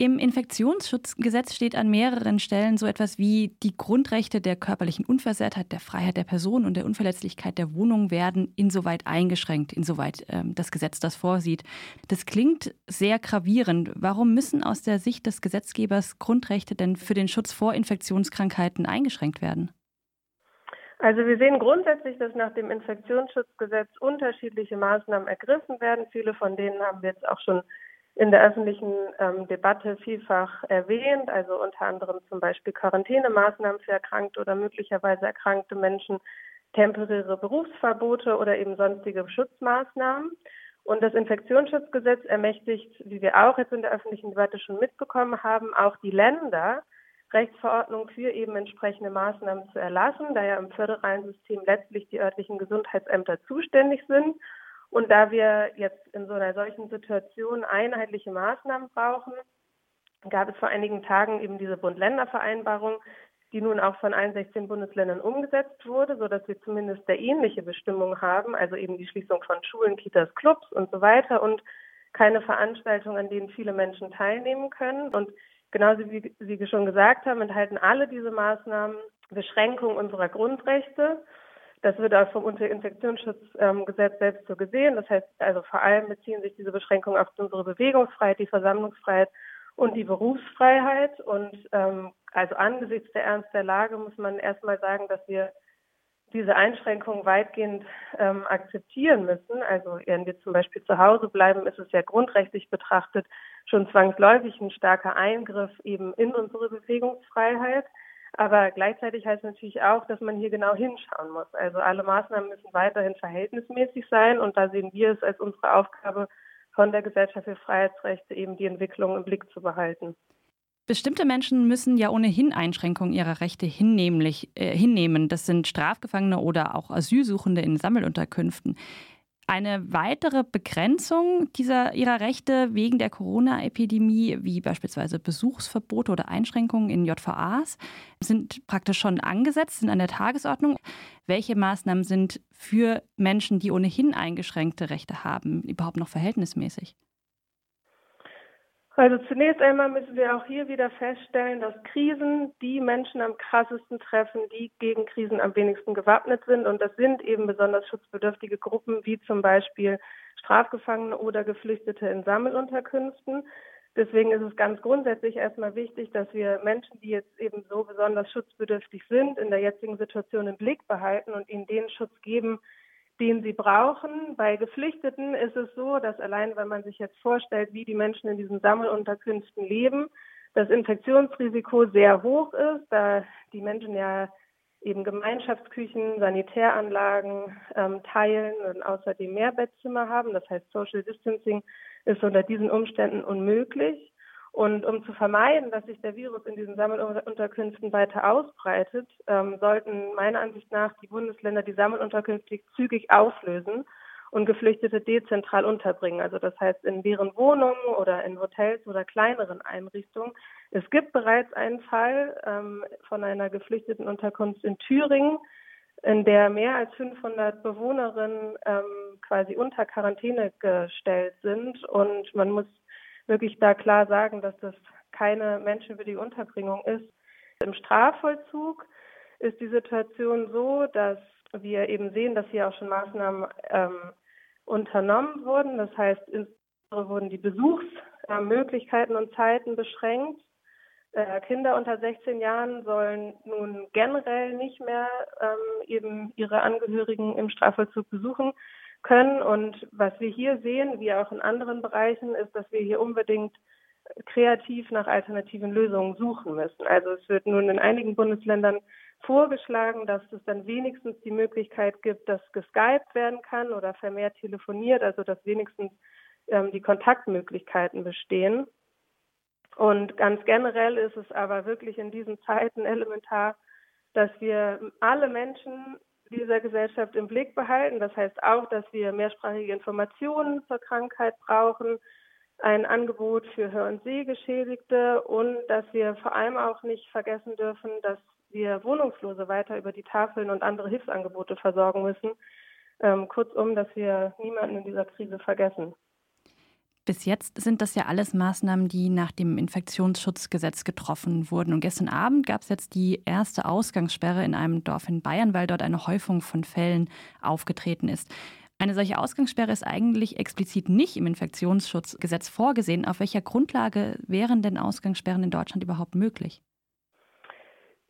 Im Infektionsschutzgesetz steht an mehreren Stellen so etwas wie die Grundrechte der körperlichen Unversehrtheit, der Freiheit der Person und der Unverletzlichkeit der Wohnung werden insoweit eingeschränkt, insoweit ähm, das Gesetz das vorsieht. Das klingt sehr gravierend. Warum müssen aus der Sicht des Gesetzgebers Grundrechte denn für den Schutz vor Infektionskrankheiten eingeschränkt werden? Also wir sehen grundsätzlich, dass nach dem Infektionsschutzgesetz unterschiedliche Maßnahmen ergriffen werden. Viele von denen haben wir jetzt auch schon in der öffentlichen ähm, Debatte vielfach erwähnt, also unter anderem zum Beispiel Quarantänemaßnahmen für erkrankte oder möglicherweise erkrankte Menschen, temporäre Berufsverbote oder eben sonstige Schutzmaßnahmen. Und das Infektionsschutzgesetz ermächtigt, wie wir auch jetzt in der öffentlichen Debatte schon mitbekommen haben, auch die Länder, Rechtsverordnungen für eben entsprechende Maßnahmen zu erlassen, da ja im föderalen System letztlich die örtlichen Gesundheitsämter zuständig sind. Und da wir jetzt in so einer solchen Situation einheitliche Maßnahmen brauchen, gab es vor einigen Tagen eben diese Bund-Länder-Vereinbarung, die nun auch von allen 16 Bundesländern umgesetzt wurde, sodass wir zumindest der ähnliche Bestimmungen haben, also eben die Schließung von Schulen, Kitas, Clubs und so weiter und keine Veranstaltungen, an denen viele Menschen teilnehmen können. Und genauso wie Sie schon gesagt haben, enthalten alle diese Maßnahmen Beschränkungen unserer Grundrechte das wird auch vom Infektionsschutzgesetz selbst so gesehen. Das heißt also vor allem beziehen sich diese Beschränkungen auf unsere Bewegungsfreiheit, die Versammlungsfreiheit und die Berufsfreiheit. Und ähm, also angesichts der Ernst der Lage muss man erstmal sagen, dass wir diese Einschränkungen weitgehend ähm, akzeptieren müssen. Also wenn wir zum Beispiel zu Hause bleiben, ist es ja grundrechtlich betrachtet schon zwangsläufig ein starker Eingriff eben in unsere Bewegungsfreiheit. Aber gleichzeitig heißt es natürlich auch, dass man hier genau hinschauen muss. Also alle Maßnahmen müssen weiterhin verhältnismäßig sein und da sehen wir es als unsere Aufgabe von der Gesellschaft für Freiheitsrechte eben die Entwicklung im Blick zu behalten. Bestimmte Menschen müssen ja ohnehin Einschränkungen ihrer Rechte hinnehmlich, äh, hinnehmen. Das sind Strafgefangene oder auch Asylsuchende in Sammelunterkünften. Eine weitere Begrenzung dieser, ihrer Rechte wegen der Corona-Epidemie, wie beispielsweise Besuchsverbote oder Einschränkungen in JVAs, sind praktisch schon angesetzt, sind an der Tagesordnung. Welche Maßnahmen sind für Menschen, die ohnehin eingeschränkte Rechte haben, überhaupt noch verhältnismäßig? Also zunächst einmal müssen wir auch hier wieder feststellen, dass Krisen die Menschen am krassesten treffen, die gegen Krisen am wenigsten gewappnet sind. Und das sind eben besonders schutzbedürftige Gruppen wie zum Beispiel Strafgefangene oder Geflüchtete in Sammelunterkünften. Deswegen ist es ganz grundsätzlich erstmal wichtig, dass wir Menschen, die jetzt eben so besonders schutzbedürftig sind, in der jetzigen Situation im Blick behalten und ihnen den Schutz geben, den sie brauchen. Bei Geflüchteten ist es so, dass allein, wenn man sich jetzt vorstellt, wie die Menschen in diesen Sammelunterkünften leben, das Infektionsrisiko sehr hoch ist, da die Menschen ja eben Gemeinschaftsküchen, Sanitäranlagen ähm, teilen und außerdem mehr Bettzimmer haben. Das heißt, Social Distancing ist unter diesen Umständen unmöglich. Und um zu vermeiden, dass sich der Virus in diesen Sammelunterkünften weiter ausbreitet, ähm, sollten meiner Ansicht nach die Bundesländer die Sammelunterkünfte zügig auflösen und Geflüchtete dezentral unterbringen. Also das heißt in deren Wohnungen oder in Hotels oder kleineren Einrichtungen. Es gibt bereits einen Fall ähm, von einer geflüchteten Unterkunft in Thüringen, in der mehr als 500 Bewohnerinnen ähm, quasi unter Quarantäne gestellt sind. Und man muss wirklich da klar sagen, dass das keine menschenwürdige Unterbringung ist. Im Strafvollzug ist die Situation so, dass wir eben sehen, dass hier auch schon Maßnahmen ähm, unternommen wurden. Das heißt, insbesondere wurden die Besuchsmöglichkeiten und Zeiten beschränkt. Äh, Kinder unter 16 Jahren sollen nun generell nicht mehr ähm, eben ihre Angehörigen im Strafvollzug besuchen können. Und was wir hier sehen, wie auch in anderen Bereichen, ist, dass wir hier unbedingt kreativ nach alternativen Lösungen suchen müssen. Also es wird nun in einigen Bundesländern vorgeschlagen, dass es dann wenigstens die Möglichkeit gibt, dass geskypt werden kann oder vermehrt telefoniert, also dass wenigstens ähm, die Kontaktmöglichkeiten bestehen. Und ganz generell ist es aber wirklich in diesen Zeiten elementar, dass wir alle Menschen dieser Gesellschaft im Blick behalten. Das heißt auch, dass wir mehrsprachige Informationen zur Krankheit brauchen, ein Angebot für Hör- und Sehgeschädigte und dass wir vor allem auch nicht vergessen dürfen, dass wir Wohnungslose weiter über die Tafeln und andere Hilfsangebote versorgen müssen. Ähm, kurzum, dass wir niemanden in dieser Krise vergessen. Bis jetzt sind das ja alles Maßnahmen, die nach dem Infektionsschutzgesetz getroffen wurden. Und gestern Abend gab es jetzt die erste Ausgangssperre in einem Dorf in Bayern, weil dort eine Häufung von Fällen aufgetreten ist. Eine solche Ausgangssperre ist eigentlich explizit nicht im Infektionsschutzgesetz vorgesehen. Auf welcher Grundlage wären denn Ausgangssperren in Deutschland überhaupt möglich?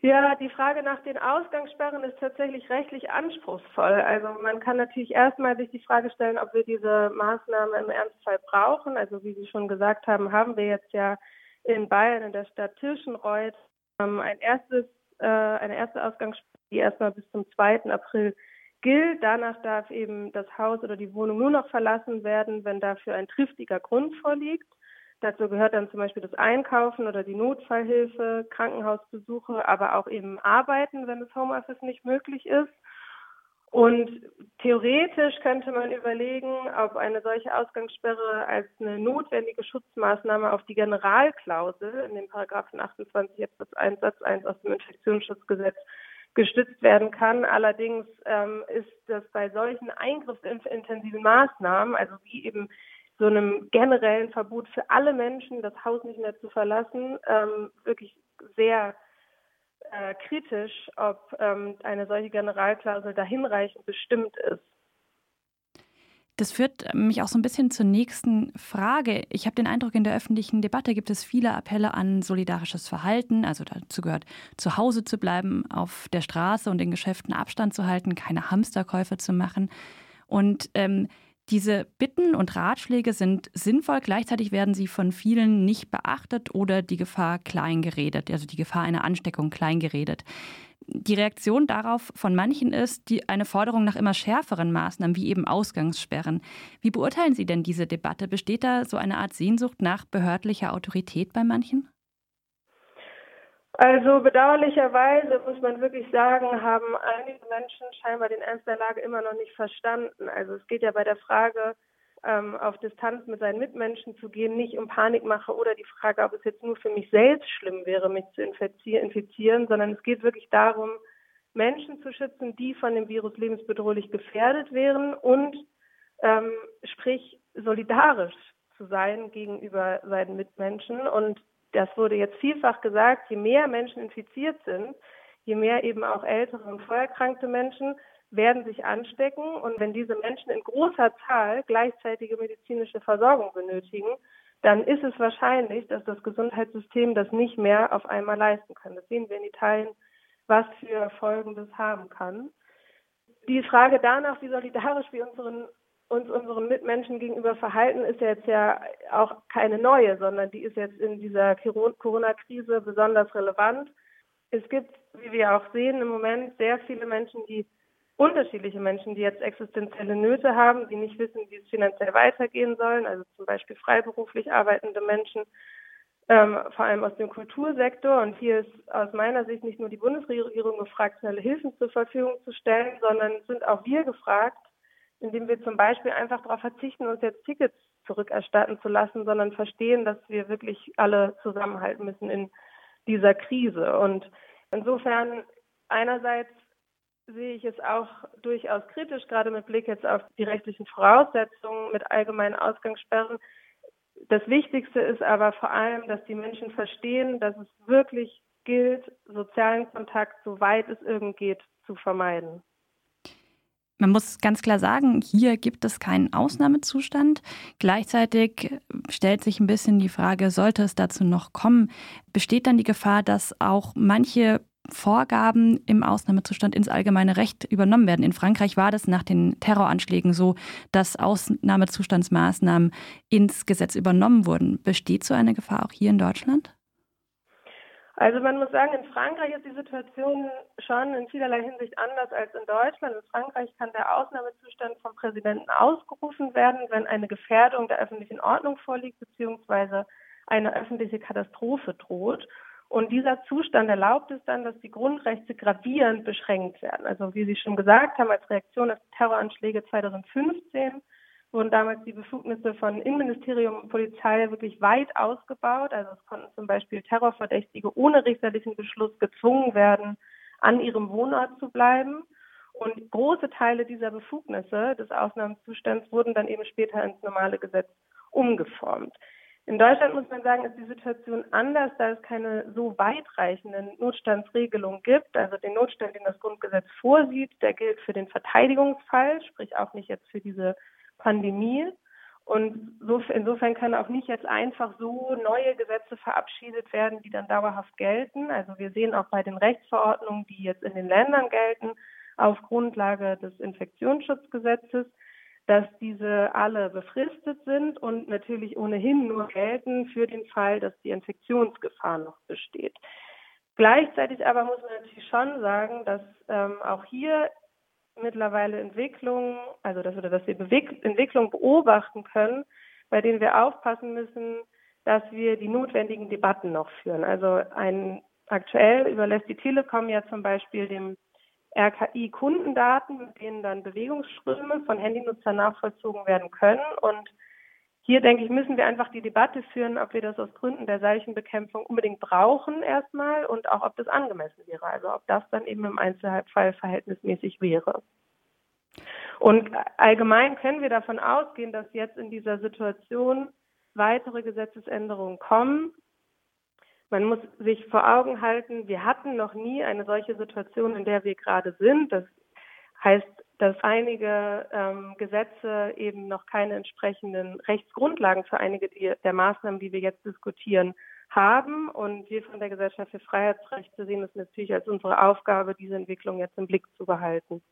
Ja, die Frage nach den Ausgangssperren ist tatsächlich rechtlich anspruchsvoll. Also man kann natürlich erstmal sich die Frage stellen, ob wir diese Maßnahme im Ernstfall brauchen. Also wie Sie schon gesagt haben, haben wir jetzt ja in Bayern in der Stadt Tirschenreuth ähm, ein erstes, äh, eine erste Ausgangssperre, die erstmal bis zum 2. April gilt. Danach darf eben das Haus oder die Wohnung nur noch verlassen werden, wenn dafür ein triftiger Grund vorliegt. Dazu gehört dann zum Beispiel das Einkaufen oder die Notfallhilfe, Krankenhausbesuche, aber auch eben Arbeiten, wenn das Homeoffice nicht möglich ist. Und theoretisch könnte man überlegen, ob eine solche Ausgangssperre als eine notwendige Schutzmaßnahme auf die Generalklausel in den Paragraphen 28 Absatz 1 Satz 1 aus dem Infektionsschutzgesetz gestützt werden kann. Allerdings ähm, ist das bei solchen eingriffsintensiven Maßnahmen, also wie eben so einem generellen Verbot für alle Menschen, das Haus nicht mehr zu verlassen, ähm, wirklich sehr äh, kritisch, ob ähm, eine solche Generalklausel da hinreichend bestimmt ist. Das führt mich auch so ein bisschen zur nächsten Frage. Ich habe den Eindruck, in der öffentlichen Debatte gibt es viele Appelle an solidarisches Verhalten. Also dazu gehört, zu Hause zu bleiben, auf der Straße und in Geschäften Abstand zu halten, keine Hamsterkäufe zu machen. Und ähm, diese Bitten und Ratschläge sind sinnvoll, gleichzeitig werden sie von vielen nicht beachtet oder die Gefahr kleingeredet, also die Gefahr einer Ansteckung kleingeredet. Die Reaktion darauf von manchen ist die, eine Forderung nach immer schärferen Maßnahmen, wie eben Ausgangssperren. Wie beurteilen Sie denn diese Debatte? Besteht da so eine Art Sehnsucht nach behördlicher Autorität bei manchen? Also bedauerlicherweise muss man wirklich sagen, haben einige Menschen scheinbar den Ernst der Lage immer noch nicht verstanden. Also es geht ja bei der Frage, ähm, auf Distanz mit seinen Mitmenschen zu gehen, nicht um Panikmache oder die Frage, ob es jetzt nur für mich selbst schlimm wäre, mich zu infizieren, sondern es geht wirklich darum, Menschen zu schützen, die von dem Virus lebensbedrohlich gefährdet wären und ähm, sprich solidarisch zu sein gegenüber seinen Mitmenschen. Und das wurde jetzt vielfach gesagt, je mehr Menschen infiziert sind, je mehr eben auch ältere und vorerkrankte Menschen werden sich anstecken. Und wenn diese Menschen in großer Zahl gleichzeitige medizinische Versorgung benötigen, dann ist es wahrscheinlich, dass das Gesundheitssystem das nicht mehr auf einmal leisten kann. Das sehen wir in Italien, was für Folgen das haben kann. Die Frage danach, wie solidarisch wir unseren uns unseren Mitmenschen gegenüber verhalten, ist jetzt ja auch keine neue, sondern die ist jetzt in dieser Corona-Krise besonders relevant. Es gibt, wie wir auch sehen, im Moment sehr viele Menschen, die unterschiedliche Menschen, die jetzt existenzielle Nöte haben, die nicht wissen, wie es finanziell weitergehen sollen, also zum Beispiel freiberuflich arbeitende Menschen, ähm, vor allem aus dem Kultursektor. Und hier ist aus meiner Sicht nicht nur die Bundesregierung gefragt, schnelle Hilfen zur Verfügung zu stellen, sondern sind auch wir gefragt, indem wir zum Beispiel einfach darauf verzichten, uns jetzt Tickets zurückerstatten zu lassen, sondern verstehen, dass wir wirklich alle zusammenhalten müssen in dieser Krise. Und insofern einerseits sehe ich es auch durchaus kritisch, gerade mit Blick jetzt auf die rechtlichen Voraussetzungen mit allgemeinen Ausgangssperren. Das Wichtigste ist aber vor allem, dass die Menschen verstehen, dass es wirklich gilt, sozialen Kontakt, soweit es irgend geht, zu vermeiden. Man muss ganz klar sagen, hier gibt es keinen Ausnahmezustand. Gleichzeitig stellt sich ein bisschen die Frage, sollte es dazu noch kommen, besteht dann die Gefahr, dass auch manche Vorgaben im Ausnahmezustand ins allgemeine Recht übernommen werden. In Frankreich war das nach den Terroranschlägen so, dass Ausnahmezustandsmaßnahmen ins Gesetz übernommen wurden. Besteht so eine Gefahr auch hier in Deutschland? Also man muss sagen, in Frankreich ist die Situation schon in vielerlei Hinsicht anders als in Deutschland. In Frankreich kann der Ausnahmezustand vom Präsidenten ausgerufen werden, wenn eine Gefährdung der öffentlichen Ordnung vorliegt, beziehungsweise eine öffentliche Katastrophe droht. Und dieser Zustand erlaubt es dann, dass die Grundrechte gravierend beschränkt werden. Also wie Sie schon gesagt haben, als Reaktion auf Terroranschläge 2015 wurden damals die Befugnisse von Innenministerium und Polizei wirklich weit ausgebaut. Also es konnten zum Beispiel Terrorverdächtige ohne richterlichen Beschluss gezwungen werden, an ihrem Wohnort zu bleiben. Und große Teile dieser Befugnisse des Ausnahmezustands wurden dann eben später ins normale Gesetz umgeformt. In Deutschland muss man sagen, ist die Situation anders, da es keine so weitreichenden Notstandsregelungen gibt. Also den Notstand, den das Grundgesetz vorsieht, der gilt für den Verteidigungsfall, sprich auch nicht jetzt für diese Pandemie. Und so, insofern können auch nicht jetzt einfach so neue Gesetze verabschiedet werden, die dann dauerhaft gelten. Also wir sehen auch bei den Rechtsverordnungen, die jetzt in den Ländern gelten, auf Grundlage des Infektionsschutzgesetzes, dass diese alle befristet sind und natürlich ohnehin nur gelten für den Fall, dass die Infektionsgefahr noch besteht. Gleichzeitig aber muss man natürlich schon sagen, dass ähm, auch hier mittlerweile Entwicklungen, also dass wir, dass wir Entwicklungen beobachten können, bei denen wir aufpassen müssen, dass wir die notwendigen Debatten noch führen. Also ein aktuell überlässt die Telekom ja zum Beispiel dem RKI Kundendaten, mit denen dann Bewegungsströme von Handynutzern nachvollzogen werden können. Und hier, denke ich, müssen wir einfach die Debatte führen, ob wir das aus Gründen der Seichenbekämpfung unbedingt brauchen erstmal und auch ob das angemessen wäre. Also ob das dann eben im Einzelfall verhältnismäßig wäre. Und allgemein können wir davon ausgehen, dass jetzt in dieser Situation weitere Gesetzesänderungen kommen. Man muss sich vor Augen halten, wir hatten noch nie eine solche Situation, in der wir gerade sind. Das heißt, dass einige ähm, Gesetze eben noch keine entsprechenden Rechtsgrundlagen für einige der Maßnahmen, die wir jetzt diskutieren, haben. Und wir von der Gesellschaft für Freiheitsrechte sehen es natürlich als unsere Aufgabe, diese Entwicklung jetzt im Blick zu behalten.